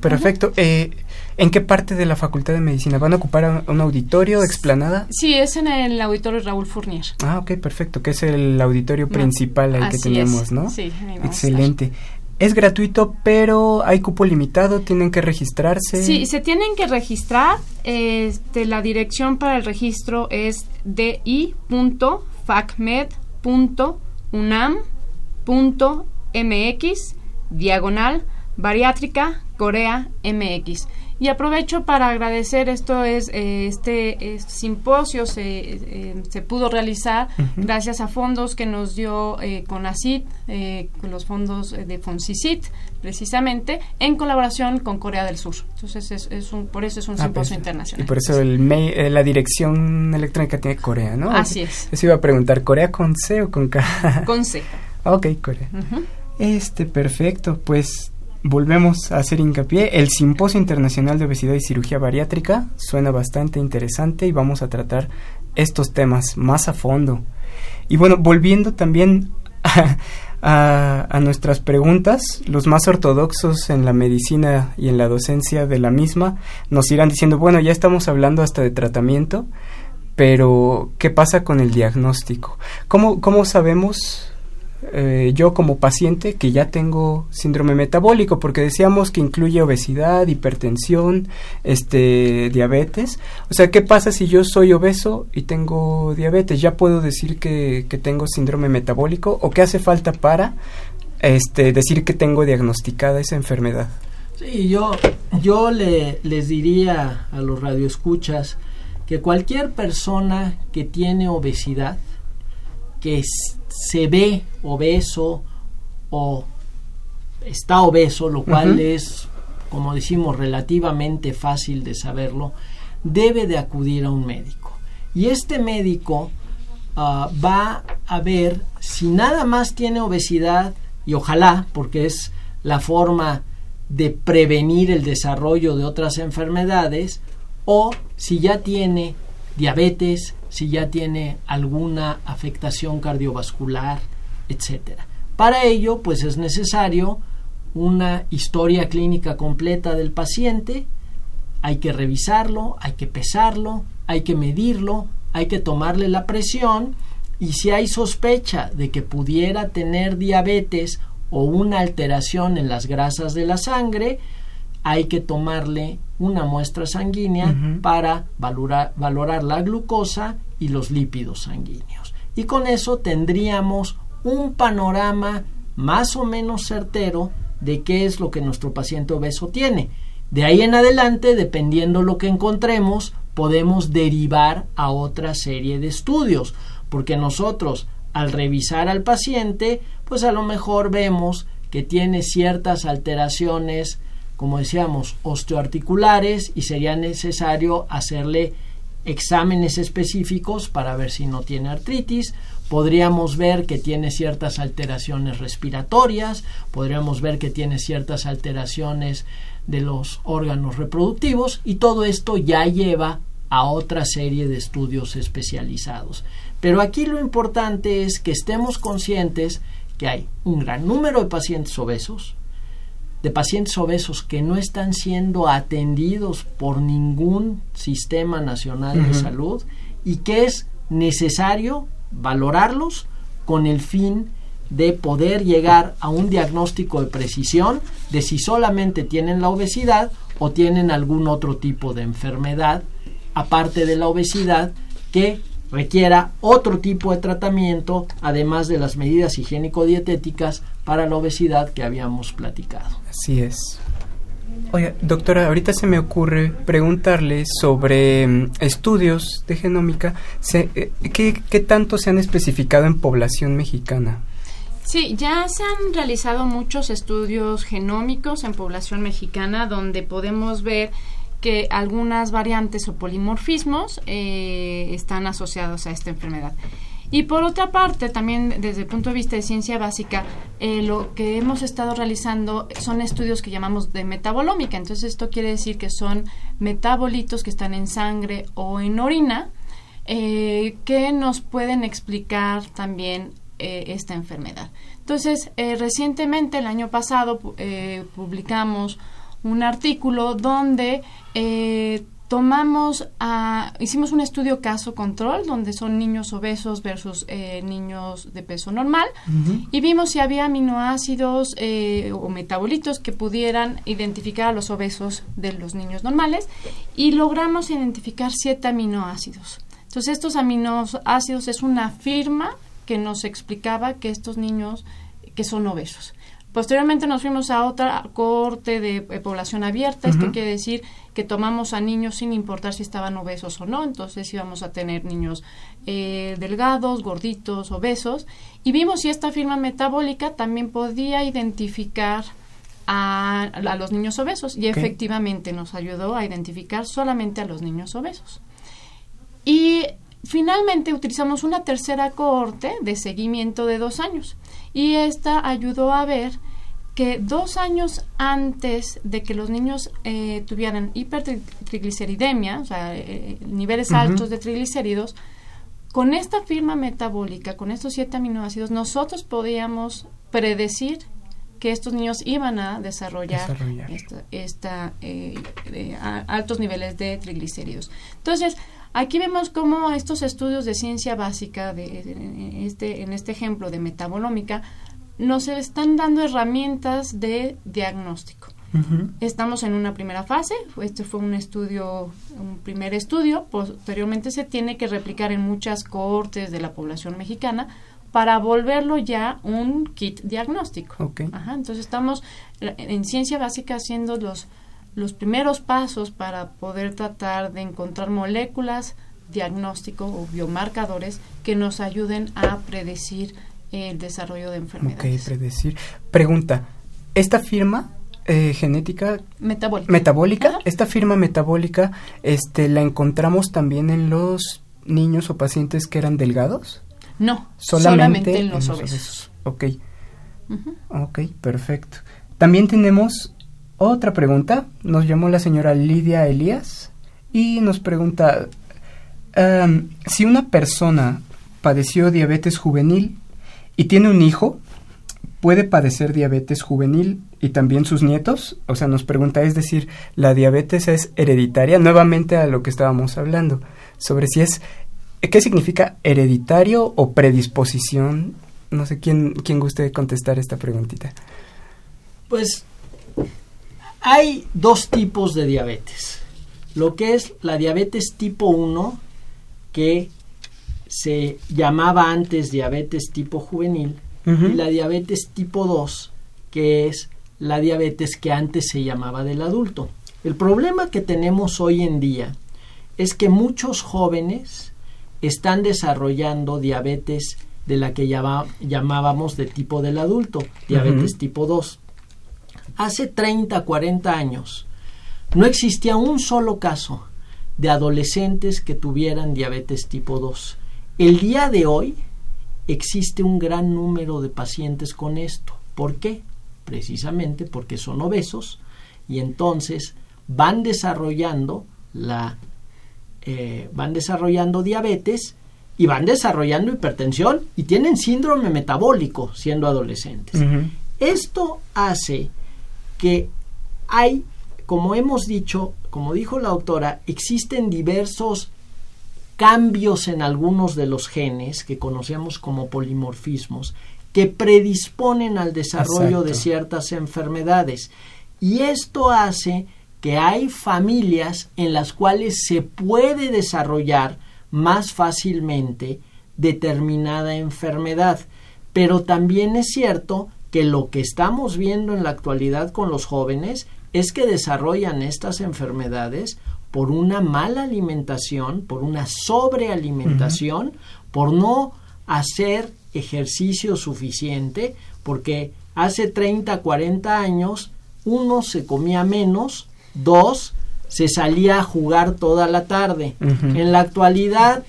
Perfecto. Eh, ¿En qué parte de la Facultad de Medicina? ¿Van a ocupar un auditorio, explanada? Sí, es en el auditorio Raúl Fournier. Ah, ok, perfecto, que es el auditorio principal ahí que tenemos, ¿no? Sí, Excelente. Es gratuito, pero hay cupo limitado, tienen que registrarse. Sí, se tienen que registrar. Este, la dirección para el registro es di.facmed.unam.mx diagonal bariátrica Corea MX. Y aprovecho para agradecer, esto es eh, este, simposio se, eh, se pudo realizar gracias a fondos que nos dio eh, CONACIT, eh, con los fondos de FONCICIT, precisamente, en colaboración con Corea del Sur. Entonces, es, es un, por eso es un ah, simposio pues, internacional. Y por eso el la dirección electrónica tiene Corea, ¿no? Así es. Eso iba a preguntar, ¿Corea con C o con K? Con C. ok, Corea. Este, perfecto. Pues volvemos a hacer hincapié. El Simposio Internacional de Obesidad y Cirugía Bariátrica suena bastante interesante y vamos a tratar estos temas más a fondo. Y bueno, volviendo también a, nuestras preguntas, los más ortodoxos en la medicina y en la docencia de la misma nos irán diciendo, bueno, ya estamos hablando hasta de tratamiento, pero ¿qué pasa con el diagnóstico? ¿Cómo, cómo sabemos eh, yo como paciente que ya tengo síndrome metabólico, porque decíamos que incluye obesidad, hipertensión, este, diabetes. O sea, ¿qué pasa si yo soy obeso y tengo diabetes? ¿Ya puedo decir que, tengo síndrome metabólico? ¿O qué hace falta para este, decir que tengo diagnosticada esa enfermedad? Sí, yo, yo le, les diría a los radioescuchas que cualquier persona que tiene obesidad, que se ve obeso o está obeso, lo cual es, como decimos, relativamente fácil de saberlo, debe de acudir a un médico. Y este médico ah, va a ver si nada más tiene obesidad, y ojalá, porque es la forma de prevenir el desarrollo de otras enfermedades, o si ya tiene diabetes, si ya tiene alguna afectación cardiovascular, etcétera. Para ello, pues es necesario una historia clínica completa del paciente, hay que revisarlo, hay que pesarlo, hay que medirlo, hay que tomarle la presión y si hay sospecha de que pudiera tener diabetes o una alteración en las grasas de la sangre, hay que tomarle una muestra sanguínea para valorar, valorar la glucosa y los lípidos sanguíneos. Y con eso tendríamos un panorama más o menos certero de qué es lo que nuestro paciente obeso tiene. De ahí en adelante, dependiendo lo que encontremos, podemos derivar a otra serie de estudios, porque nosotros al revisar al paciente, pues a lo mejor vemos que tiene ciertas alteraciones como decíamos, osteoarticulares y sería necesario hacerle exámenes específicos para ver si no tiene artritis, podríamos ver que tiene ciertas alteraciones respiratorias, podríamos ver que tiene ciertas alteraciones de los órganos reproductivos y todo esto ya lleva a otra serie de estudios especializados. Pero aquí lo importante es que estemos conscientes que hay un gran número de pacientes obesos, de pacientes obesos que no están siendo atendidos por ningún sistema nacional de salud y que es necesario valorarlos con el fin de poder llegar a un diagnóstico de precisión de si solamente tienen la obesidad o tienen algún otro tipo de enfermedad aparte de la obesidad que requiera otro tipo de tratamiento además de las medidas higiénico-dietéticas para la obesidad que habíamos platicado. Así es. Oye, doctora, ahorita se me ocurre preguntarle sobre mm, estudios de genómica. Eh, ¿qué, ¿Qué tanto se han especificado en población mexicana? Sí, ya se han realizado muchos estudios genómicos en población mexicana donde podemos ver que algunas variantes o polimorfismos eh, están asociados a esta enfermedad. Y por otra parte, también desde el punto de vista de ciencia básica, eh, lo que hemos estado realizando son estudios que llamamos de metabolómica. Entonces, esto quiere decir que son metabolitos que están en sangre o en orina eh, que nos pueden explicar también esta enfermedad. Entonces, recientemente, el año pasado, publicamos un artículo donde tomamos, a, hicimos un estudio caso control, donde son niños obesos versus eh, niños de peso normal, y vimos si había aminoácidos eh, o metabolitos que pudieran identificar a los obesos de los niños normales, y logramos identificar siete aminoácidos. Entonces, estos aminoácidos es una firma que nos explicaba que estos niños que son obesos. Posteriormente nos fuimos a otra corte de, población abierta. Esto quiere decir que tomamos a niños sin importar si estaban obesos o no. Entonces íbamos a tener niños eh, delgados, gorditos, obesos. Y vimos si esta firma metabólica también podía identificar a, los niños obesos. Y efectivamente nos ayudó a identificar solamente a los niños obesos. Y finalmente utilizamos una tercera cohorte de seguimiento de dos años y esta ayudó a ver que dos años antes de que los niños eh, tuvieran hipertrigliceridemia, o sea, eh, niveles altos de triglicéridos, con esta firma metabólica, con estos siete aminoácidos, nosotros podíamos predecir que estos niños iban a desarrollar, esta, eh, altos niveles de triglicéridos. Entonces, Aquí vemos cómo estos estudios de ciencia básica, de, este, en este ejemplo de metabolómica, nos están dando herramientas de diagnóstico. Estamos en una primera fase, este fue un estudio, un primer estudio, posteriormente se tiene que replicar en muchas cohortes de la población mexicana para volverlo ya un kit diagnóstico. entonces estamos en ciencia básica haciendo los los primeros pasos para poder tratar de encontrar moléculas, diagnóstico o biomarcadores que nos ayuden a predecir el desarrollo de enfermedades. Ok, predecir. Pregunta, ¿esta firma eh, genética metabólica, metabólica esta firma metabólica este, la encontramos también en los niños o pacientes que eran delgados? No, solamente, en los, obesos. Ok. Ok, perfecto. También tenemos otra pregunta nos llamó la señora Lidia Elías y nos pregunta em, si una persona padeció diabetes juvenil y tiene un hijo, ¿puede padecer diabetes juvenil y también sus nietos? O sea, nos pregunta, es decir, ¿la diabetes es hereditaria? Nuevamente a lo que estábamos hablando, sobre si es, ¿qué significa hereditario o predisposición? No sé quién, quién guste contestar esta preguntita. Pues hay dos tipos de diabetes. Lo que es la diabetes tipo 1, que se llamaba antes diabetes tipo juvenil, y la diabetes tipo 2, que es la diabetes que antes se llamaba del adulto. El problema que tenemos hoy en día es que muchos jóvenes están desarrollando diabetes de la que llamábamos de tipo del adulto, diabetes tipo 2 hace 30, 40 años, no existía un solo caso de adolescentes que tuvieran diabetes tipo 2. El día de hoy existe un gran número de pacientes con esto. ¿Por qué? Precisamente porque son obesos y entonces van desarrollando la eh, van desarrollando diabetes y van desarrollando hipertensión y tienen síndrome metabólico siendo adolescentes. Esto hace que hay, como hemos dicho, como dijo la autora, existen diversos cambios en algunos de los genes que conocemos como polimorfismos que predisponen al desarrollo de ciertas enfermedades. Y esto hace que hay familias en las cuales se puede desarrollar más fácilmente determinada enfermedad. Pero también es cierto que lo que estamos viendo en la actualidad con los jóvenes es que desarrollan estas enfermedades por una mala alimentación, por una sobrealimentación, por no hacer ejercicio suficiente, porque hace 30, 40 años uno se comía menos, dos se salía a jugar toda la tarde. En la actualidad,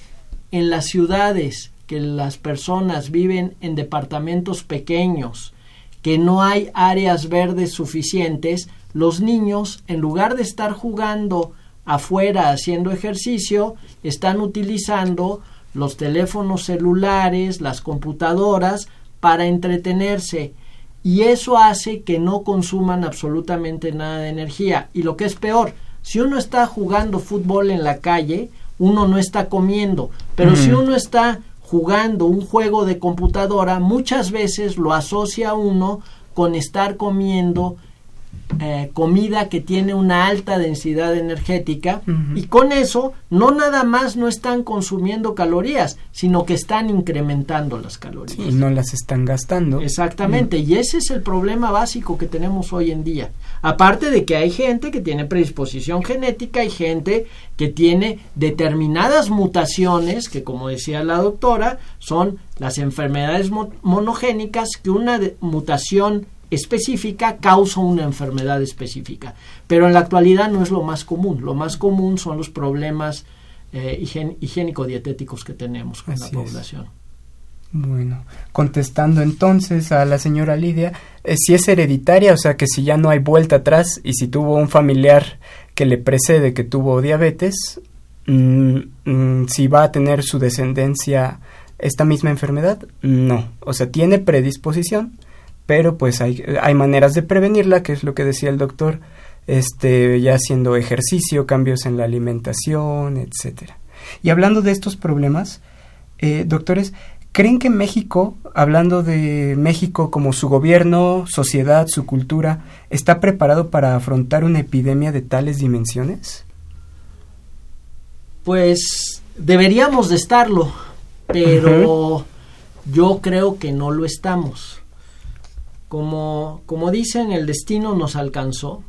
en las ciudades que las personas viven en departamentos pequeños, que no hay áreas verdes suficientes, los niños, en lugar de estar jugando afuera haciendo ejercicio, están utilizando los teléfonos celulares, las computadoras, para entretenerse. Y eso hace que no consuman absolutamente nada de energía. Y lo que es peor, si uno está jugando fútbol en la calle, uno no está comiendo. Pero si uno está jugando un juego de computadora, muchas veces lo asocia uno con estar comiendo eh, comida que tiene una alta densidad energética y con eso no nada más no están consumiendo calorías, sino que están incrementando las calorías. y no las están gastando. Exactamente, y ese es el problema básico que tenemos hoy en día. Aparte de que hay gente que tiene predisposición genética, hay gente que tiene determinadas mutaciones, que como decía la doctora, son las enfermedades monogénicas, que una mutación específica causa una enfermedad específica. Pero en la actualidad no es lo más común. Lo más común son los problemas eh, higiénico-dietéticos que tenemos con la población. Bueno, contestando entonces a la señora Lidia, eh, si es hereditaria, o sea que si ya no hay vuelta atrás y si tuvo un familiar que le precede que tuvo diabetes, mm, mm, si va a tener su descendencia esta misma enfermedad, no, o sea, tiene predisposición, pero pues hay, hay maneras de prevenirla, que es lo que decía el doctor, este, ya haciendo ejercicio, cambios en la alimentación, etcétera. Y hablando de estos problemas, eh, doctores, ¿creen que México, hablando de México como su gobierno, sociedad, su cultura, está preparado para afrontar una epidemia de tales dimensiones? Pues deberíamos de estarlo, pero yo creo que no lo estamos. Como, como dicen, el destino nos alcanzó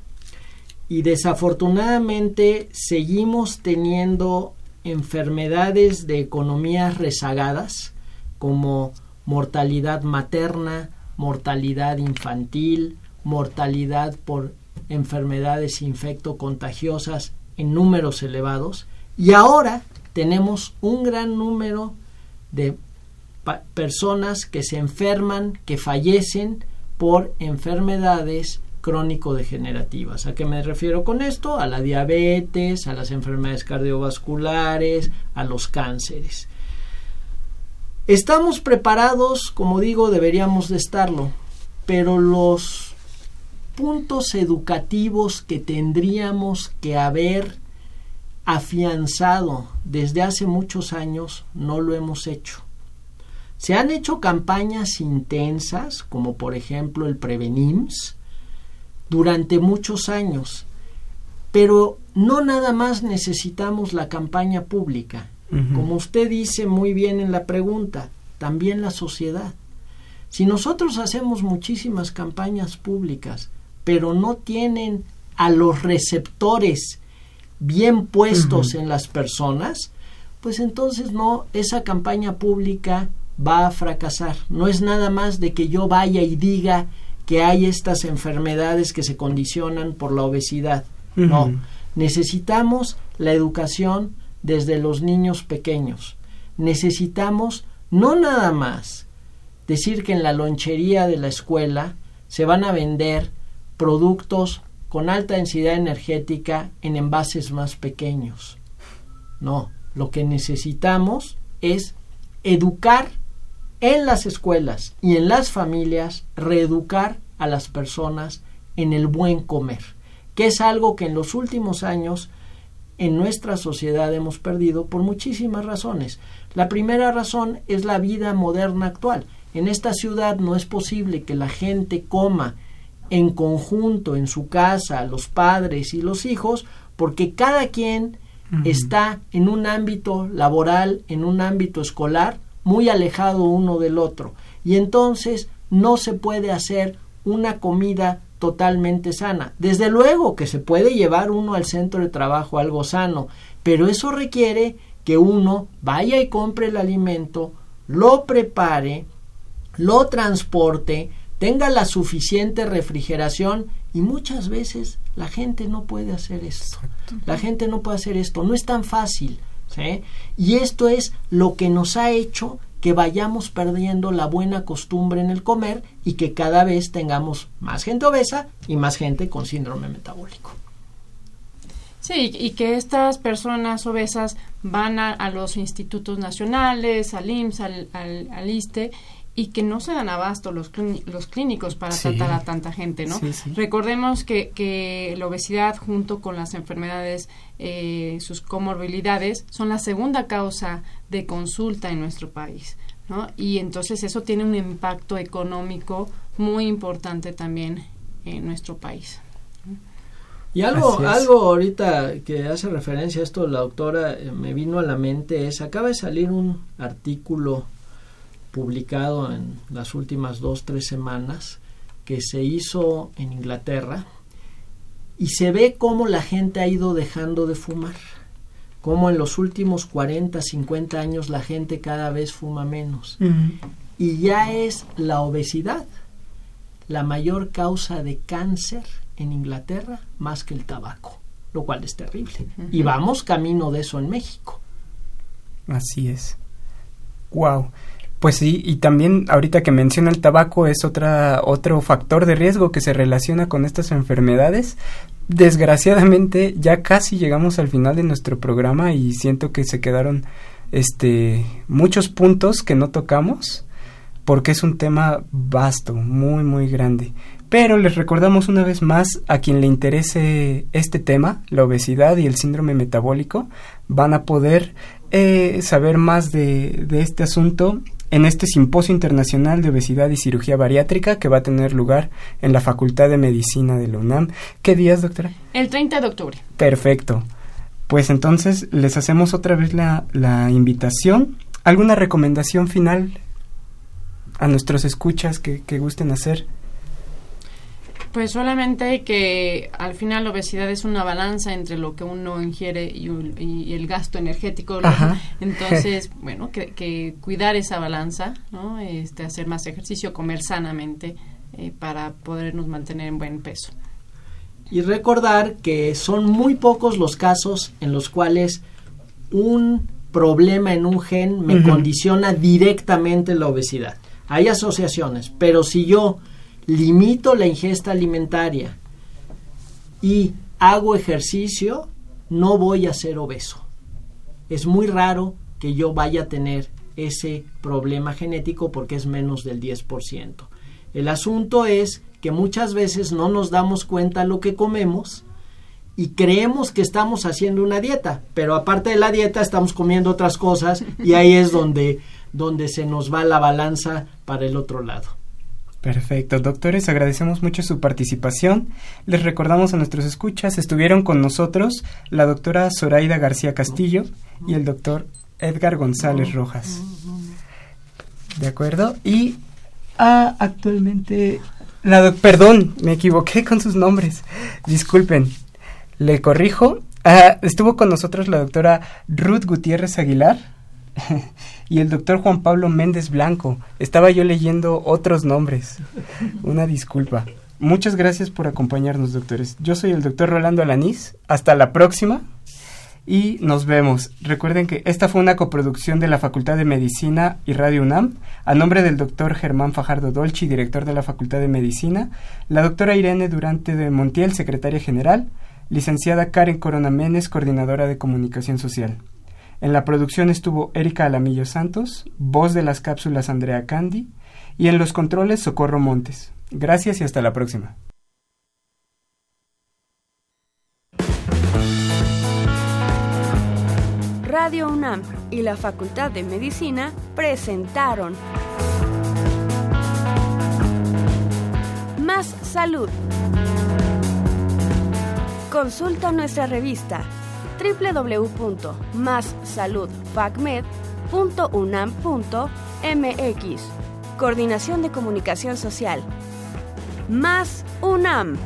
y desafortunadamente seguimos teniendo enfermedades de economías rezagadas como mortalidad materna, mortalidad infantil, mortalidad por enfermedades infecto-contagiosas en números elevados. Y ahora tenemos un gran número de personas que se enferman, que fallecen por enfermedades crónico-degenerativas. ¿A qué me refiero con esto? A la diabetes, a las enfermedades cardiovasculares, a los cánceres. Estamos preparados, como digo, deberíamos de estarlo, pero los puntos educativos que tendríamos que haber afianzado desde hace muchos años no lo hemos hecho. Se han hecho campañas intensas, como por ejemplo el Prevenims, durante muchos años, pero no nada más necesitamos la campaña pública. Como usted dice muy bien en la pregunta, también la sociedad. Si nosotros hacemos muchísimas campañas públicas, pero no tienen a los receptores bien puestos en las personas, pues entonces no, esa campaña pública va a fracasar. No es nada más de que yo vaya y diga que hay estas enfermedades que se condicionan por la obesidad. No, necesitamos la educación desde los niños pequeños. Necesitamos no nada más decir que en la lonchería de la escuela se van a vender productos con alta densidad energética en envases más pequeños. No, lo que necesitamos es educar en las escuelas y en las familias reeducar a las personas en el buen comer, que es algo que en los últimos años en nuestra sociedad hemos perdido por muchísimas razones. La primera razón es la vida moderna actual. En esta ciudad no es posible que la gente coma en conjunto en su casa, los padres y los hijos, porque cada quien está en un ámbito laboral, en un ámbito escolar, muy alejado uno del otro. Y entonces no se puede hacer una comida totalmente sana. Desde luego que se puede llevar uno al centro de trabajo algo sano, pero eso requiere que uno vaya y compre el alimento, lo prepare, lo transporte, tenga la suficiente refrigeración y muchas veces la gente no puede hacer esto. La gente no puede hacer esto, no es tan fácil. Y esto es lo que nos ha hecho que vayamos perdiendo la buena costumbre en el comer y que cada vez tengamos más gente obesa y más gente con síndrome metabólico. Sí, y que estas personas obesas van a, los institutos nacionales, al IMSS, al, al, ISTE, y que no se dan abasto los, los clínicos para tratar a tanta gente, ¿no? Recordemos que, que, la obesidad junto con las enfermedades, eh, sus comorbilidades, son la segunda causa de consulta en nuestro país, ¿no? Y entonces eso tiene un impacto económico muy importante también en nuestro país. Y algo, algo ahorita que hace referencia a esto, la doctora eh, me vino a la mente es, acaba de salir un artículo publicado en las últimas dos, tres semanas que se hizo en Inglaterra y se ve cómo la gente ha ido dejando de fumar, cómo en los últimos 40, 50 años la gente cada vez fuma menos. Y ya es la obesidad la mayor causa de cáncer en Inglaterra más que el tabaco, lo cual es terrible. Y vamos camino de eso en México. Así es. Wow. Pues sí, y también ahorita que menciona el tabaco es otra otro factor de riesgo que se relaciona con estas enfermedades. Desgraciadamente ya casi llegamos al final de nuestro programa y siento que se quedaron este muchos puntos que no tocamos porque es un tema vasto, muy muy grande. Pero les recordamos una vez más a quien le interese este tema, la obesidad y el síndrome metabólico, van a poder eh, saber más de, de este asunto en este Simposio Internacional de Obesidad y Cirugía Bariátrica que va a tener lugar en la Facultad de Medicina de la UNAM. ¿Qué días, doctora? El 30 de octubre. Perfecto. Pues entonces les hacemos otra vez la, la invitación. ¿Alguna recomendación final a nuestros escuchas que, que gusten hacer? Pues solamente que al final la obesidad es una balanza entre lo que uno ingiere y, el gasto energético. Entonces, bueno, que, cuidar esa balanza, ¿no? Este, hacer más ejercicio, comer sanamente eh, para podernos mantener en buen peso. Y recordar que son muy pocos los casos en los cuales un problema en un gen me condiciona directamente la obesidad. Hay asociaciones, pero si yo limito la ingesta alimentaria y hago ejercicio, no voy a ser obeso. Es muy raro que yo vaya a tener ese problema genético porque es menos del 10%. El asunto es que muchas veces no nos damos cuenta lo que comemos y creemos que estamos haciendo una dieta, pero aparte de la dieta estamos comiendo otras cosas y ahí es donde, donde se nos va la balanza para el otro lado. Perfecto, doctores, agradecemos mucho su participación. Les recordamos a nuestros escuchas, estuvieron con nosotros la doctora Zoraida García Castillo y el doctor Edgar González Rojas. ¿De acuerdo? Y ah, actualmente... La perdón, me equivoqué con sus nombres. Disculpen. Le corrijo. Ah, estuvo con nosotros la doctora Ruth Gutiérrez Aguilar y el doctor Juan Pablo Méndez Blanco. Estaba yo leyendo otros nombres. Una disculpa. Muchas gracias por acompañarnos, doctores. Yo soy el doctor Rolando Alanís. Hasta la próxima y nos vemos. Recuerden que esta fue una coproducción de la Facultad de Medicina y Radio UNAM, a nombre del doctor Germán Fajardo Dolci, director de la Facultad de Medicina, la doctora Irene Durante de Montiel, secretaria general, licenciada Karen Corona Menes, coordinadora de comunicación social. En la producción estuvo Erika Alamillo Santos, voz de las cápsulas Andrea Candy y en los controles Socorro Montes. Gracias y hasta la próxima. Radio UNAM y la Facultad de Medicina presentaron Más Salud. Consulta nuestra revista www.massaludfacmed.unam.mx. Coordinación de Comunicación Social. Más UNAM.